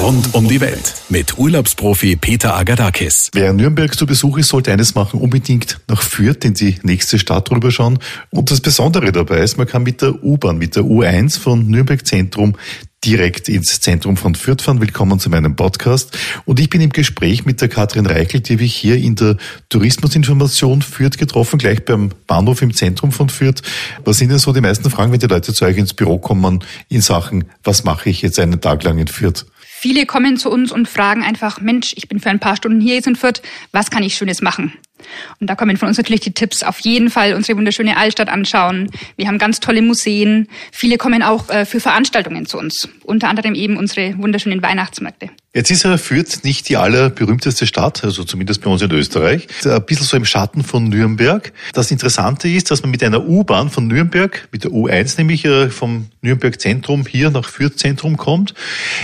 Rund um die Welt mit Urlaubsprofi Peter Agadakis. Wer in Nürnberg zu Besuch ist, sollte eines machen, unbedingt nach Fürth in die nächste Stadt rüberschauen. Und das Besondere dabei ist, man kann mit der U-Bahn, mit der U1 von Nürnberg Zentrum direkt ins Zentrum von Fürth fahren. Willkommen zu meinem Podcast. Und ich bin im Gespräch mit der Katrin Reichel, die ich hier in der Tourismusinformation Fürth getroffen, gleich beim Bahnhof im Zentrum von Fürth. Was sind denn so die meisten Fragen, wenn die Leute zu euch ins Büro kommen in Sachen, was mache ich jetzt einen Tag lang in Fürth? Viele kommen zu uns und fragen einfach, Mensch, ich bin für ein paar Stunden hier jetzt in Fürth, was kann ich Schönes machen? Und da kommen von uns natürlich die Tipps, auf jeden Fall unsere wunderschöne Altstadt anschauen. Wir haben ganz tolle Museen. Viele kommen auch äh, für Veranstaltungen zu uns. Unter anderem eben unsere wunderschönen Weihnachtsmärkte. Jetzt ist er Fürth nicht die allerberühmteste Stadt, also zumindest bei uns in Österreich. Ein bisschen so im Schatten von Nürnberg. Das Interessante ist, dass man mit einer U-Bahn von Nürnberg, mit der U1 nämlich äh, vom Nürnberg Zentrum hier nach Fürth Zentrum kommt.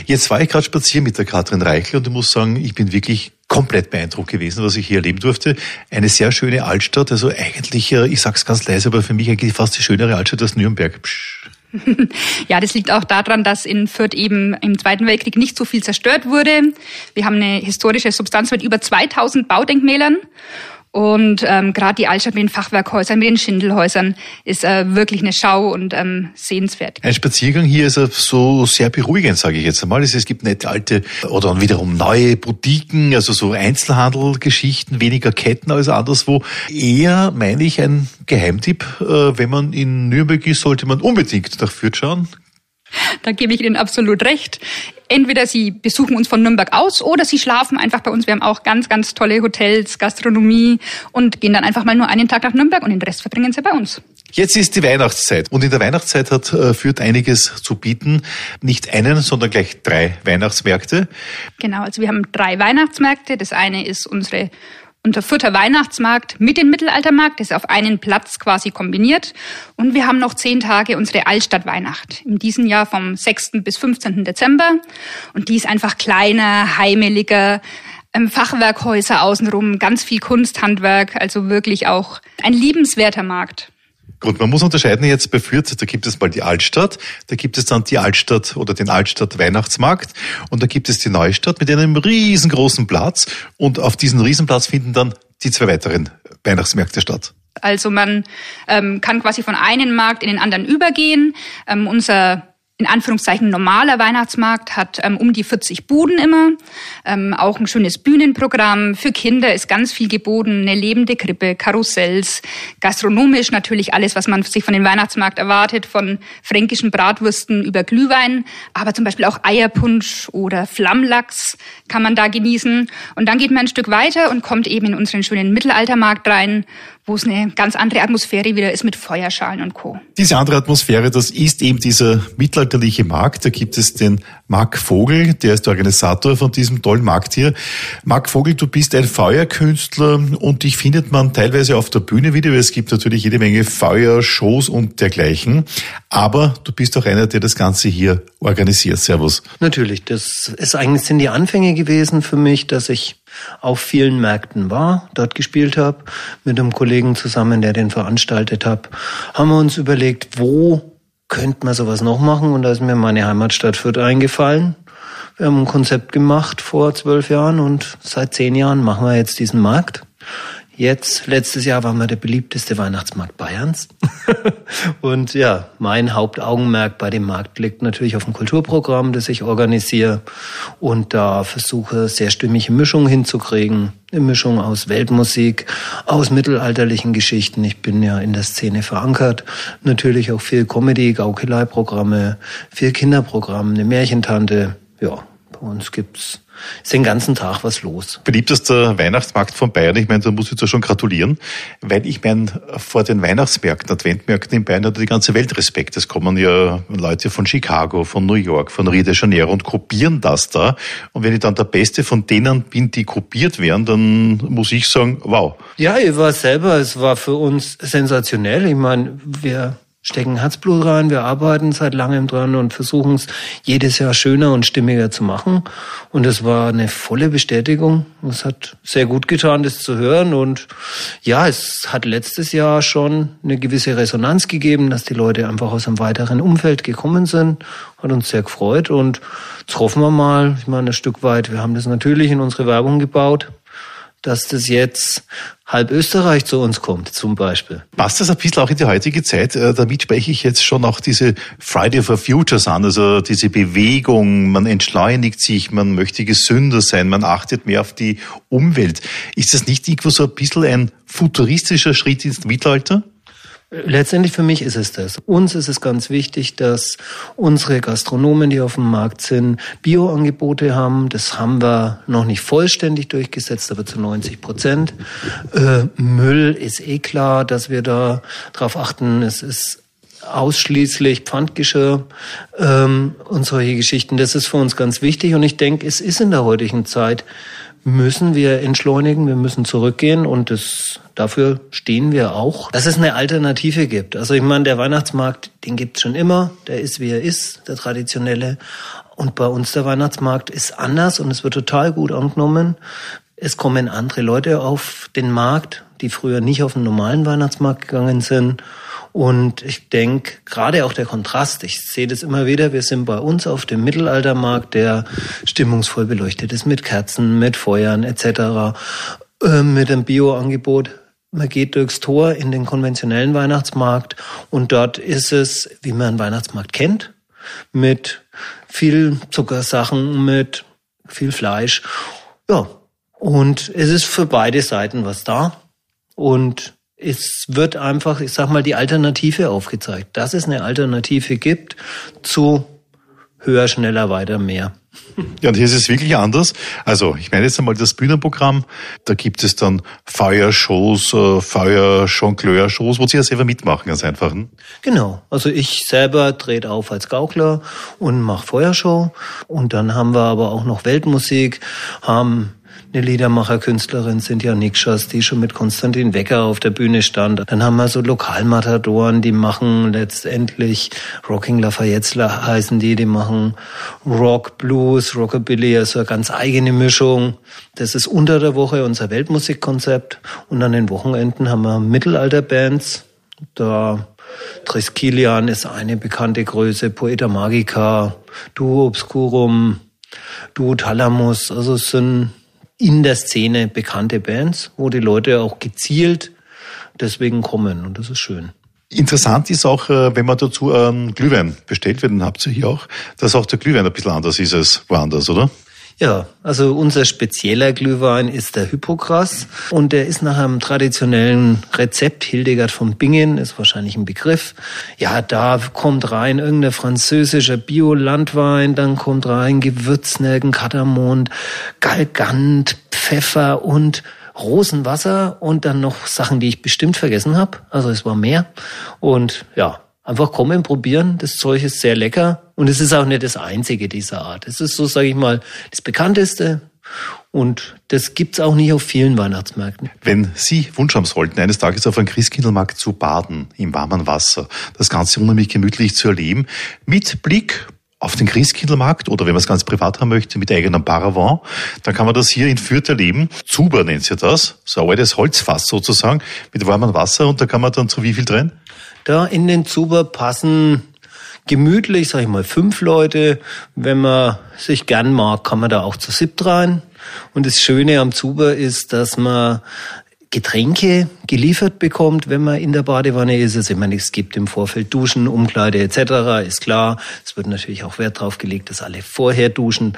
Jetzt war ich gerade spazieren mit der Katrin Reichel und ich muss sagen, ich bin wirklich komplett beeindruckt gewesen, was ich hier erleben durfte. Eine sehr schöne Altstadt, also eigentlich, äh, ich sag's ganz leise, aber für mich eigentlich fast die schönere Altstadt als Nürnberg. Psch. Ja, das liegt auch daran, dass in Fürth eben im Zweiten Weltkrieg nicht so viel zerstört wurde. Wir haben eine historische Substanz mit über 2000 Baudenkmälern und ähm, gerade die Altstadt mit den Fachwerkhäusern, mit den Schindelhäusern ist äh, wirklich eine Schau und ähm, sehenswert. Ein Spaziergang hier ist so sehr beruhigend, sage ich jetzt einmal. Es gibt nette alte oder dann wiederum neue Boutiquen, also so Einzelhandelgeschichten, weniger Ketten als anderswo. Eher, meine ich, ein Geheimtipp. Äh, wenn man in Nürnberg ist, sollte man unbedingt nach Fürth schauen. Da gebe ich Ihnen absolut recht. Entweder Sie besuchen uns von Nürnberg aus oder Sie schlafen einfach bei uns. Wir haben auch ganz, ganz tolle Hotels, Gastronomie und gehen dann einfach mal nur einen Tag nach Nürnberg und den Rest verbringen Sie bei uns. Jetzt ist die Weihnachtszeit und in der Weihnachtszeit hat äh, Fürth einiges zu bieten. Nicht einen, sondern gleich drei Weihnachtsmärkte. Genau, also wir haben drei Weihnachtsmärkte. Das eine ist unsere unser Fürther Weihnachtsmarkt mit dem Mittelaltermarkt, ist auf einen Platz quasi kombiniert. Und wir haben noch zehn Tage unsere Altstadtweihnacht. In diesem Jahr vom 6. bis 15. Dezember. Und die ist einfach kleiner, heimeliger, ähm, Fachwerkhäuser außenrum, ganz viel Kunsthandwerk, also wirklich auch ein liebenswerter Markt. Gut, man muss unterscheiden jetzt bei Fürth, da gibt es mal die Altstadt, da gibt es dann die Altstadt oder den Altstadt Weihnachtsmarkt und da gibt es die Neustadt mit einem riesengroßen Platz und auf diesem Riesenplatz finden dann die zwei weiteren Weihnachtsmärkte statt. Also man ähm, kann quasi von einem Markt in den anderen übergehen. Ähm, unser in Anführungszeichen normaler Weihnachtsmarkt hat ähm, um die 40 Buden immer, ähm, auch ein schönes Bühnenprogramm. Für Kinder ist ganz viel geboten, eine lebende Krippe, Karussells, gastronomisch natürlich alles, was man sich von dem Weihnachtsmarkt erwartet, von fränkischen Bratwürsten über Glühwein, aber zum Beispiel auch Eierpunsch oder Flammlachs kann man da genießen. Und dann geht man ein Stück weiter und kommt eben in unseren schönen Mittelaltermarkt rein, wo es eine ganz andere Atmosphäre wieder ist mit Feuerschalen und Co. Diese andere Atmosphäre, das ist eben dieser mittelalterliche Markt. Da gibt es den Marc Vogel, der ist der Organisator von diesem tollen Markt hier. Marc Vogel, du bist ein Feuerkünstler und dich findet man teilweise auf der Bühne wieder, weil es gibt natürlich jede Menge Feuershows und dergleichen. Aber du bist auch einer, der das Ganze hier organisiert. Servus. Natürlich, das ist eigentlich sind die Anfänge gewesen für mich, dass ich auf vielen Märkten war, dort gespielt habe, mit einem Kollegen zusammen, der den veranstaltet hat, haben wir uns überlegt, wo könnte man sowas noch machen? Und da ist mir meine Heimatstadt Fürth eingefallen. Wir haben ein Konzept gemacht vor zwölf Jahren und seit zehn Jahren machen wir jetzt diesen Markt. Jetzt, letztes Jahr waren wir der beliebteste Weihnachtsmarkt Bayerns. und ja, mein Hauptaugenmerk bei dem Markt liegt natürlich auf dem Kulturprogramm, das ich organisiere und da versuche, sehr stimmige Mischungen hinzukriegen. Eine Mischung aus Weltmusik, aus mittelalterlichen Geschichten. Ich bin ja in der Szene verankert. Natürlich auch viel Comedy, Gaukelei-Programme, viel Kinderprogramm, eine Märchentante. Ja, bei uns gibt's ist den ganzen Tag was los. Beliebtester Weihnachtsmarkt von Bayern, ich meine, da muss ich zwar schon gratulieren, weil ich meine, vor den Weihnachtsmärkten, Adventmärkten in Bayern hat die ganze Welt Respekt. Es kommen ja Leute von Chicago, von New York, von Rio de Janeiro und kopieren das da. Und wenn ich dann der Beste von denen bin, die kopiert werden, dann muss ich sagen, wow. Ja, ich war selber, es war für uns sensationell. Ich meine, wir stecken Herzblut rein, wir arbeiten seit langem dran und versuchen es jedes Jahr schöner und stimmiger zu machen. Und es war eine volle Bestätigung. Es hat sehr gut getan, das zu hören. Und ja, es hat letztes Jahr schon eine gewisse Resonanz gegeben, dass die Leute einfach aus einem weiteren Umfeld gekommen sind. Hat uns sehr gefreut. Und jetzt hoffen wir mal, ich meine, ein Stück weit, wir haben das natürlich in unsere Werbung gebaut dass das jetzt halb Österreich zu uns kommt, zum Beispiel. Passt das ein bisschen auch in die heutige Zeit? Äh, damit spreche ich jetzt schon auch diese Friday for Futures an, also diese Bewegung, man entschleunigt sich, man möchte gesünder sein, man achtet mehr auf die Umwelt. Ist das nicht irgendwo so ein bisschen ein futuristischer Schritt ins Mittelalter? Letztendlich für mich ist es das. Uns ist es ganz wichtig, dass unsere Gastronomen, die auf dem Markt sind, Bioangebote haben. Das haben wir noch nicht vollständig durchgesetzt, aber zu 90 Prozent. Äh, Müll ist eh klar, dass wir da drauf achten. Es ist ausschließlich Pfandgeschirr ähm, und solche Geschichten. Das ist für uns ganz wichtig und ich denke, es ist in der heutigen Zeit müssen wir entschleunigen, wir müssen zurückgehen und das, dafür stehen wir auch, dass es eine Alternative gibt. Also ich meine, der Weihnachtsmarkt, den gibt's schon immer, der ist wie er ist, der traditionelle. Und bei uns der Weihnachtsmarkt ist anders und es wird total gut angenommen. Es kommen andere Leute auf den Markt, die früher nicht auf den normalen Weihnachtsmarkt gegangen sind. Und ich denke, gerade auch der Kontrast, ich sehe das immer wieder, wir sind bei uns auf dem Mittelaltermarkt, der stimmungsvoll beleuchtet ist mit Kerzen, mit Feuern etc., äh, mit einem Bioangebot. Man geht durchs Tor in den konventionellen Weihnachtsmarkt und dort ist es, wie man einen Weihnachtsmarkt kennt, mit viel Zuckersachen, mit viel Fleisch. Ja, und es ist für beide Seiten was da. Und es wird einfach, ich sag mal, die Alternative aufgezeigt, dass es eine Alternative gibt zu höher, schneller, weiter, mehr. Ja, und hier ist es wirklich anders. Also, ich meine jetzt einmal das Bühnenprogramm. Da gibt es dann Feuershows, äh, wo Sie ja selber mitmachen, ganz einfach. Hm? Genau. Also ich selber trete auf als Gaukler und mache Feuershow. Und dann haben wir aber auch noch Weltmusik, haben eine Liedermacher-Künstlerin, Cynthia Nikschas, die schon mit Konstantin Wecker auf der Bühne stand. Dann haben wir so Lokalmatadoren, die machen letztendlich Rocking Lafayette heißen die, die machen Rock, Blues, Rockabilly, also eine ganz eigene Mischung. Das ist unter der Woche unser Weltmusikkonzept. Und an den Wochenenden haben wir Mittelalterbands. Da Triskelian ist eine bekannte Größe, Poeta Magica, Duo Obscurum, Duo Thalamus. Also es sind in der Szene bekannte Bands, wo die Leute auch gezielt deswegen kommen und das ist schön. Interessant ist auch, äh, wenn man dazu einen Glühwein bestellt wird, den habt ihr hier auch, dass auch der Glühwein ein bisschen anders ist als woanders, oder? Ja, also unser spezieller Glühwein ist der Hypokras und der ist nach einem traditionellen Rezept, Hildegard von Bingen ist wahrscheinlich ein Begriff. Ja, da kommt rein irgendein französischer Bio-Landwein, dann kommt rein Gewürznelken, Katamond, Galgant, Pfeffer und Rosenwasser und dann noch Sachen, die ich bestimmt vergessen habe. Also es war mehr und ja, Einfach kommen, probieren. Das Zeug ist sehr lecker. Und es ist auch nicht das einzige dieser Art. Es ist so, sage ich mal, das bekannteste. Und das gibt's auch nicht auf vielen Weihnachtsmärkten. Wenn Sie Wunsch haben sollten, eines Tages auf einem Christkindlmarkt zu baden, im warmen Wasser, das Ganze unheimlich gemütlich zu erleben, mit Blick auf den Christkindlmarkt oder wenn man es ganz privat haben möchte, mit eigenem Paravent, dann kann man das hier in Fürth erleben. Zuber nennt sich das, so ein altes Holzfass sozusagen, mit warmem Wasser und da kann man dann zu wie viel drin? Da in den Zuber passen gemütlich, sag ich mal, fünf Leute. Wenn man sich gern mag, kann man da auch zu siebt rein. Und das Schöne am Zuber ist, dass man Getränke geliefert bekommt, wenn man in der Badewanne ist. Also ich meine, es gibt im Vorfeld Duschen, Umkleide etc., ist klar. Es wird natürlich auch Wert drauf gelegt, dass alle vorher duschen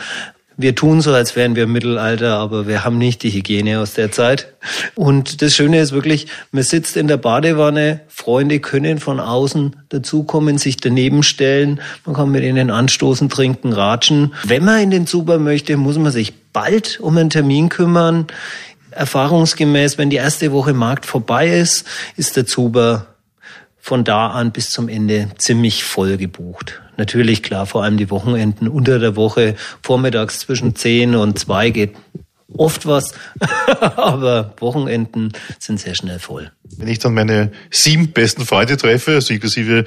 wir tun so, als wären wir im Mittelalter, aber wir haben nicht die Hygiene aus der Zeit. Und das Schöne ist wirklich, man sitzt in der Badewanne, Freunde können von außen dazukommen, sich daneben stellen, man kann mit ihnen anstoßen, trinken, ratschen. Wenn man in den Zuber möchte, muss man sich bald um einen Termin kümmern. Erfahrungsgemäß, wenn die erste Woche Markt vorbei ist, ist der Zuber von da an bis zum Ende ziemlich voll gebucht. Natürlich, klar, vor allem die Wochenenden unter der Woche, vormittags zwischen 10 und 2 geht oft was, aber Wochenenden sind sehr schnell voll. Wenn ich dann meine sieben besten Freunde treffe, also inklusive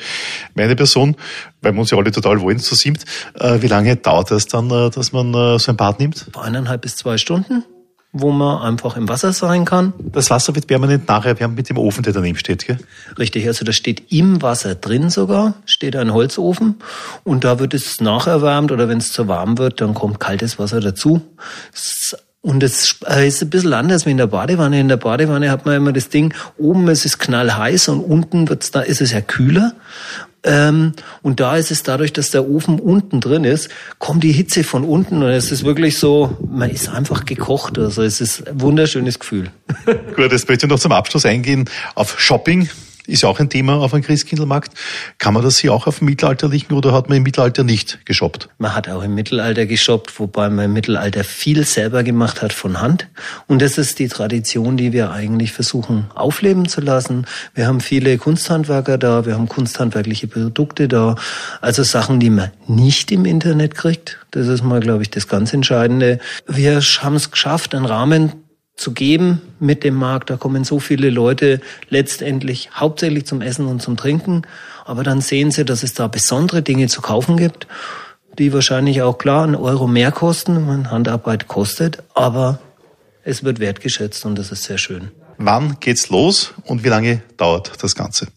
meine Person, weil wir uns ja alle total wollen, zu siebt, äh, wie lange dauert das dann, äh, dass man äh, so ein Bad nimmt? Eineinhalb bis zwei Stunden wo man einfach im Wasser sein kann. Das Wasser wird permanent nacherwärmt mit dem Ofen, der daneben steht, gell? Richtig, also da steht im Wasser drin sogar, steht ein Holzofen und da wird es nacherwärmt oder wenn es zu warm wird, dann kommt kaltes Wasser dazu. Und es ist ein bisschen anders wie in der Badewanne. In der Badewanne hat man immer das Ding, oben ist es knallheiß und unten wird's da, ist es ja kühler. Ähm, und da ist es dadurch, dass der Ofen unten drin ist, kommt die Hitze von unten und es ist wirklich so, man ist einfach gekocht. Also es ist ein wunderschönes Gefühl. Gut, jetzt möchte ich noch zum Abschluss eingehen auf Shopping ist ja auch ein Thema auf einem Christkindlmarkt. Kann man das hier auch auf dem mittelalterlichen oder hat man im Mittelalter nicht geshoppt? Man hat auch im Mittelalter geshoppt, wobei man im Mittelalter viel selber gemacht hat von Hand. Und das ist die Tradition, die wir eigentlich versuchen aufleben zu lassen. Wir haben viele Kunsthandwerker da, wir haben kunsthandwerkliche Produkte da. Also Sachen, die man nicht im Internet kriegt. Das ist mal, glaube ich, das ganz Entscheidende. Wir haben es geschafft, einen Rahmen zu geben mit dem Markt. Da kommen so viele Leute letztendlich hauptsächlich zum Essen und zum Trinken. Aber dann sehen sie, dass es da besondere Dinge zu kaufen gibt, die wahrscheinlich auch klar einen Euro mehr kosten, wenn Handarbeit kostet. Aber es wird wertgeschätzt und das ist sehr schön. Wann geht's los und wie lange dauert das Ganze?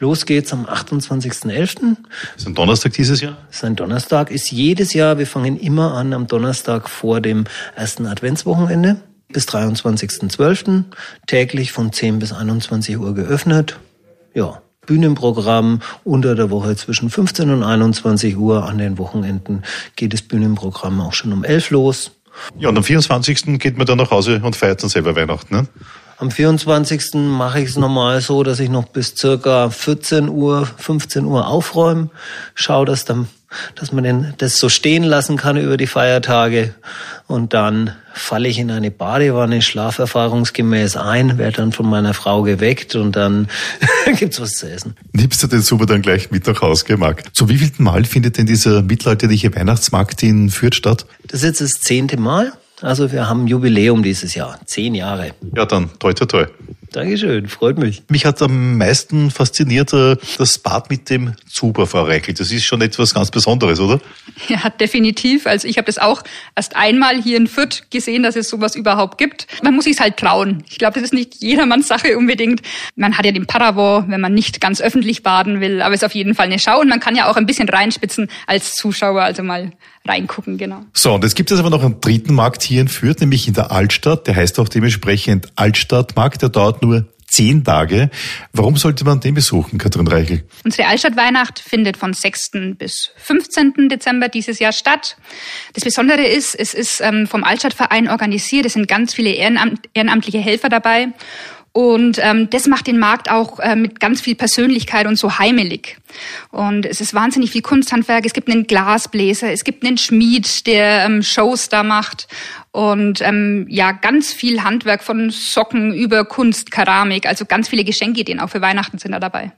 Los geht's am 28.11. Ist ein Donnerstag dieses Jahr? Ist ein Donnerstag, ist jedes Jahr. Wir fangen immer an am Donnerstag vor dem ersten Adventswochenende bis 23.12. täglich von 10 bis 21 Uhr geöffnet. Ja, Bühnenprogramm unter der Woche zwischen 15 und 21 Uhr. An den Wochenenden geht das Bühnenprogramm auch schon um 11 los. Ja, und am 24. geht man dann nach Hause und feiert dann selber Weihnachten, ne? Am 24. mache ich es normal so, dass ich noch bis circa 14 Uhr, 15 Uhr aufräume. Schau, dass dann dass man den, das so stehen lassen kann über die Feiertage. Und dann falle ich in eine Badewanne, schlafe erfahrungsgemäß ein, werde dann von meiner Frau geweckt und dann gibt's was zu essen. Nimmst du den Super dann gleich mit nach Hause, Marc? Zu wievielten Mal findet denn dieser mittelalterliche Weihnachtsmarkt in Fürth statt? Das ist jetzt das zehnte Mal. Also wir haben Jubiläum dieses Jahr, zehn Jahre. Ja, dann toi toi toi. Dankeschön, freut mich. Mich hat am meisten fasziniert äh, das Bad mit dem Zuber, Frau Reichel. Das ist schon etwas ganz Besonderes, oder? Ja, definitiv. Also ich habe das auch erst einmal hier in Fürth gesehen, dass es sowas überhaupt gibt. Man muss sich halt trauen. Ich glaube, das ist nicht jedermanns Sache unbedingt. Man hat ja den Paravent, wenn man nicht ganz öffentlich baden will, aber es ist auf jeden Fall eine Schau und man kann ja auch ein bisschen reinspitzen als Zuschauer, also mal reingucken, genau. So, und jetzt gibt es aber noch einen dritten Markt hier in Fürth, nämlich in der Altstadt. Der heißt auch dementsprechend Altstadtmarkt. Der dauert nur zehn Tage. Warum sollte man den besuchen, Katrin Reichel? Unsere Altstadtweihnacht findet von 6. bis 15. Dezember dieses Jahr statt. Das Besondere ist, es ist ähm, vom Altstadtverein organisiert. Es sind ganz viele Ehrenamt ehrenamtliche Helfer dabei. Und ähm, das macht den Markt auch äh, mit ganz viel Persönlichkeit und so heimelig. Und es ist wahnsinnig viel Kunsthandwerk. Es gibt einen Glasbläser, es gibt einen Schmied, der ähm, Shows da macht. Und ähm, ja, ganz viel Handwerk von Socken über Kunst, Keramik, also ganz viele Geschenkideen auch für Weihnachten sind da dabei.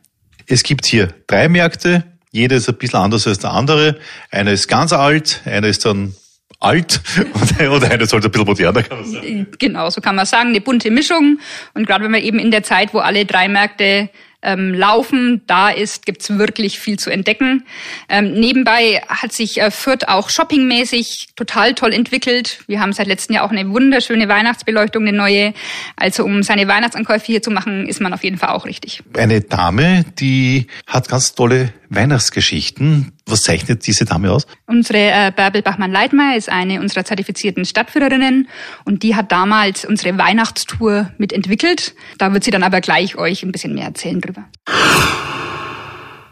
Es gibt hier drei Märkte. Jeder ist ein bisschen anders als der andere. Einer ist ganz alt, einer ist dann alt und einer sollte ein bisschen moderner, kann man sagen. Genau, so kann man sagen, eine bunte Mischung. Und gerade wenn man eben in der Zeit, wo alle drei Märkte ähm, laufen. Da ist gibt's wirklich viel zu entdecken. Ähm, nebenbei hat sich äh, Fürth auch shoppingmäßig total toll entwickelt. Wir haben seit letztem Jahr auch eine wunderschöne Weihnachtsbeleuchtung, eine neue. Also um seine Weihnachtsankäufe hier zu machen, ist man auf jeden Fall auch richtig. Eine Dame, die hat ganz tolle Weihnachtsgeschichten. Was zeichnet diese Dame aus? Unsere äh, Bärbel Bachmann-Leitmeier ist eine unserer zertifizierten Stadtführerinnen und die hat damals unsere Weihnachtstour mitentwickelt. Da wird sie dann aber gleich euch ein bisschen mehr erzählen drüber.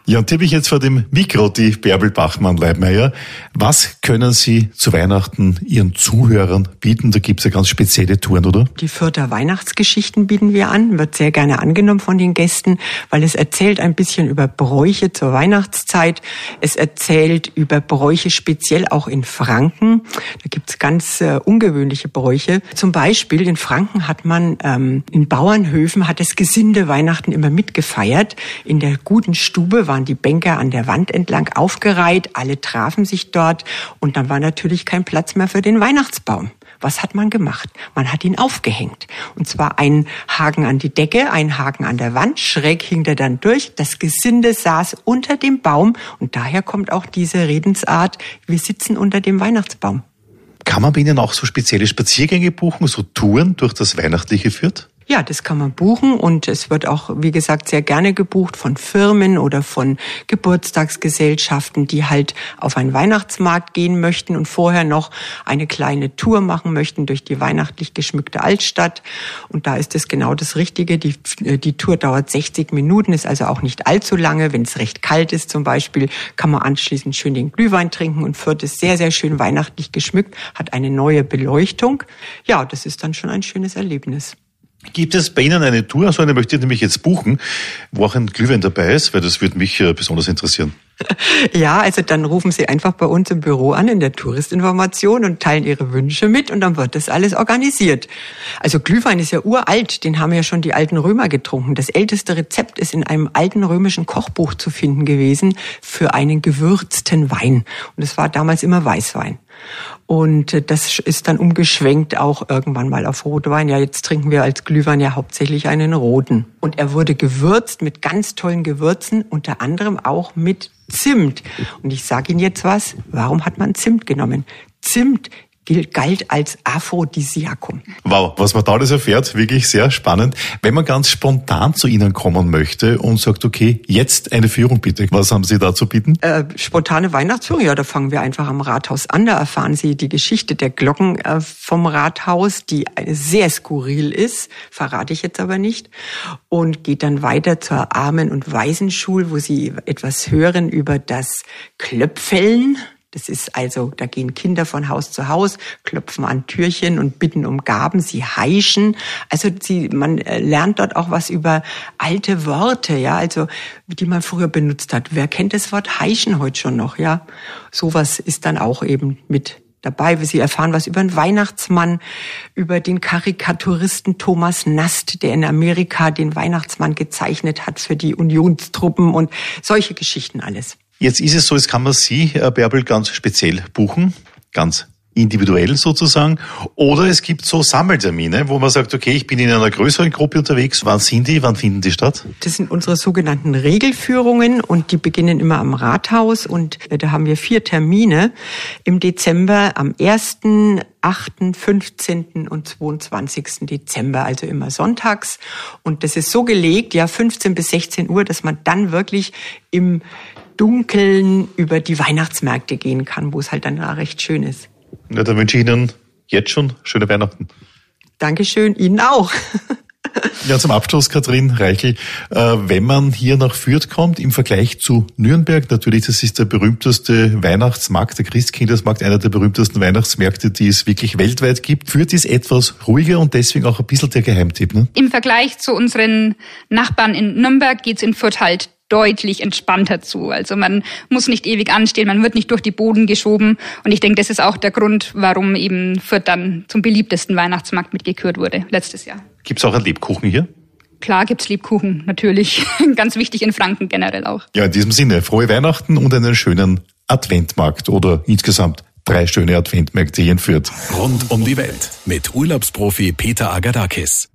Ja, und tippe ich jetzt vor dem Mikro die Bärbel Bachmann-Leibmeier. Was können Sie zu Weihnachten Ihren Zuhörern bieten? Da gibt's ja ganz spezielle Touren, oder? Die Fürther Weihnachtsgeschichten bieten wir an, wird sehr gerne angenommen von den Gästen, weil es erzählt ein bisschen über Bräuche zur Weihnachtszeit. Es erzählt über Bräuche speziell auch in Franken. Da gibt's ganz äh, ungewöhnliche Bräuche. Zum Beispiel in Franken hat man ähm, in Bauernhöfen hat das Gesinde Weihnachten immer mitgefeiert. In der guten Stube waren waren die Bänke an der Wand entlang aufgereiht, alle trafen sich dort und dann war natürlich kein Platz mehr für den Weihnachtsbaum. Was hat man gemacht? Man hat ihn aufgehängt. Und zwar einen Haken an die Decke, einen Haken an der Wand, schräg hing der dann durch. Das Gesinde saß unter dem Baum und daher kommt auch diese Redensart, wir sitzen unter dem Weihnachtsbaum. Kann man bei Ihnen auch so spezielle Spaziergänge buchen, so Touren durch das Weihnachtliche Fürth? Ja, das kann man buchen und es wird auch, wie gesagt, sehr gerne gebucht von Firmen oder von Geburtstagsgesellschaften, die halt auf einen Weihnachtsmarkt gehen möchten und vorher noch eine kleine Tour machen möchten durch die weihnachtlich geschmückte Altstadt. Und da ist es genau das Richtige. Die, die Tour dauert 60 Minuten, ist also auch nicht allzu lange. Wenn es recht kalt ist zum Beispiel, kann man anschließend schön den Glühwein trinken und Fürth ist sehr, sehr schön weihnachtlich geschmückt, hat eine neue Beleuchtung. Ja, das ist dann schon ein schönes Erlebnis. Gibt es bei Ihnen eine Tour, so eine möchte ich nämlich jetzt buchen, wo auch ein Glühwein dabei ist, weil das würde mich äh, besonders interessieren. Ja, also dann rufen Sie einfach bei uns im Büro an in der Touristinformation und teilen Ihre Wünsche mit und dann wird das alles organisiert. Also Glühwein ist ja uralt, den haben ja schon die alten Römer getrunken. Das älteste Rezept ist in einem alten römischen Kochbuch zu finden gewesen für einen gewürzten Wein. Und es war damals immer Weißwein. Und äh, das ist dann umgeschwenkt auch irgendwann mal auf Rotwein. Ja, jetzt trinken wir als Glühwein ja hauptsächlich einen roten. Und er wurde gewürzt mit ganz tollen Gewürzen, unter anderem auch mit Zimt. Und ich sage Ihnen jetzt was, warum hat man Zimt genommen? Zimt galt als Aphrodisiakum. Wow, was man da alles erfährt, wirklich sehr spannend. Wenn man ganz spontan zu Ihnen kommen möchte und sagt, okay, jetzt eine Führung bitte, was haben Sie da zu bieten? Äh, spontane Weihnachtsführung, ja, da fangen wir einfach am Rathaus an. Da erfahren Sie die Geschichte der Glocken äh, vom Rathaus, die sehr skurril ist, verrate ich jetzt aber nicht. Und geht dann weiter zur Armen- und Waisenschule, wo Sie etwas hören über das Klöpfeln das ist also, da gehen Kinder von Haus zu Haus, klopfen an Türchen und bitten um Gaben, sie heischen. Also sie, man äh, lernt dort auch was über alte Worte, ja, also die man früher benutzt hat. Wer kennt das Wort heischen heute schon noch, ja? Sowas ist dann auch eben mit dabei. Sie erfahren was über den Weihnachtsmann, über den Karikaturisten Thomas Nast, der in Amerika den Weihnachtsmann gezeichnet hat für die Unionstruppen und solche Geschichten alles. Jetzt ist es so, jetzt kann man Sie, Herr Bärbel, ganz speziell buchen, ganz individuell sozusagen. Oder es gibt so Sammeltermine, wo man sagt, okay, ich bin in einer größeren Gruppe unterwegs. Wann sind die? Wann finden die statt? Das sind unsere sogenannten Regelführungen und die beginnen immer am Rathaus und äh, da haben wir vier Termine im Dezember am 1., 8., 15. und 22. Dezember, also immer sonntags. Und das ist so gelegt, ja, 15 bis 16 Uhr, dass man dann wirklich im Dunkeln über die Weihnachtsmärkte gehen kann, wo es halt dann recht schön ist. Ja, dann wünsche ich Ihnen jetzt schon schöne Weihnachten. Dankeschön, Ihnen auch. Ja, zum Abschluss, Kathrin Reichel, äh, wenn man hier nach Fürth kommt, im Vergleich zu Nürnberg, natürlich, das ist der berühmteste Weihnachtsmarkt, der Christkindlesmarkt, einer der berühmtesten Weihnachtsmärkte, die es wirklich weltweit gibt. Fürth ist etwas ruhiger und deswegen auch ein bisschen der Geheimtipp. Ne? Im Vergleich zu unseren Nachbarn in Nürnberg geht's in Fürth halt deutlich entspannter zu. Also man muss nicht ewig anstehen, man wird nicht durch die Boden geschoben. Und ich denke, das ist auch der Grund, warum eben Fürth dann zum beliebtesten Weihnachtsmarkt mitgekürt wurde letztes Jahr. Gibt es auch einen Lebkuchen hier? Klar gibt's Lebkuchen, natürlich. Ganz wichtig in Franken generell auch. Ja, in diesem Sinne, frohe Weihnachten und einen schönen Adventmarkt oder insgesamt drei schöne Adventmärkte hier in Fürth. Rund um die Welt mit Urlaubsprofi Peter Agadakis.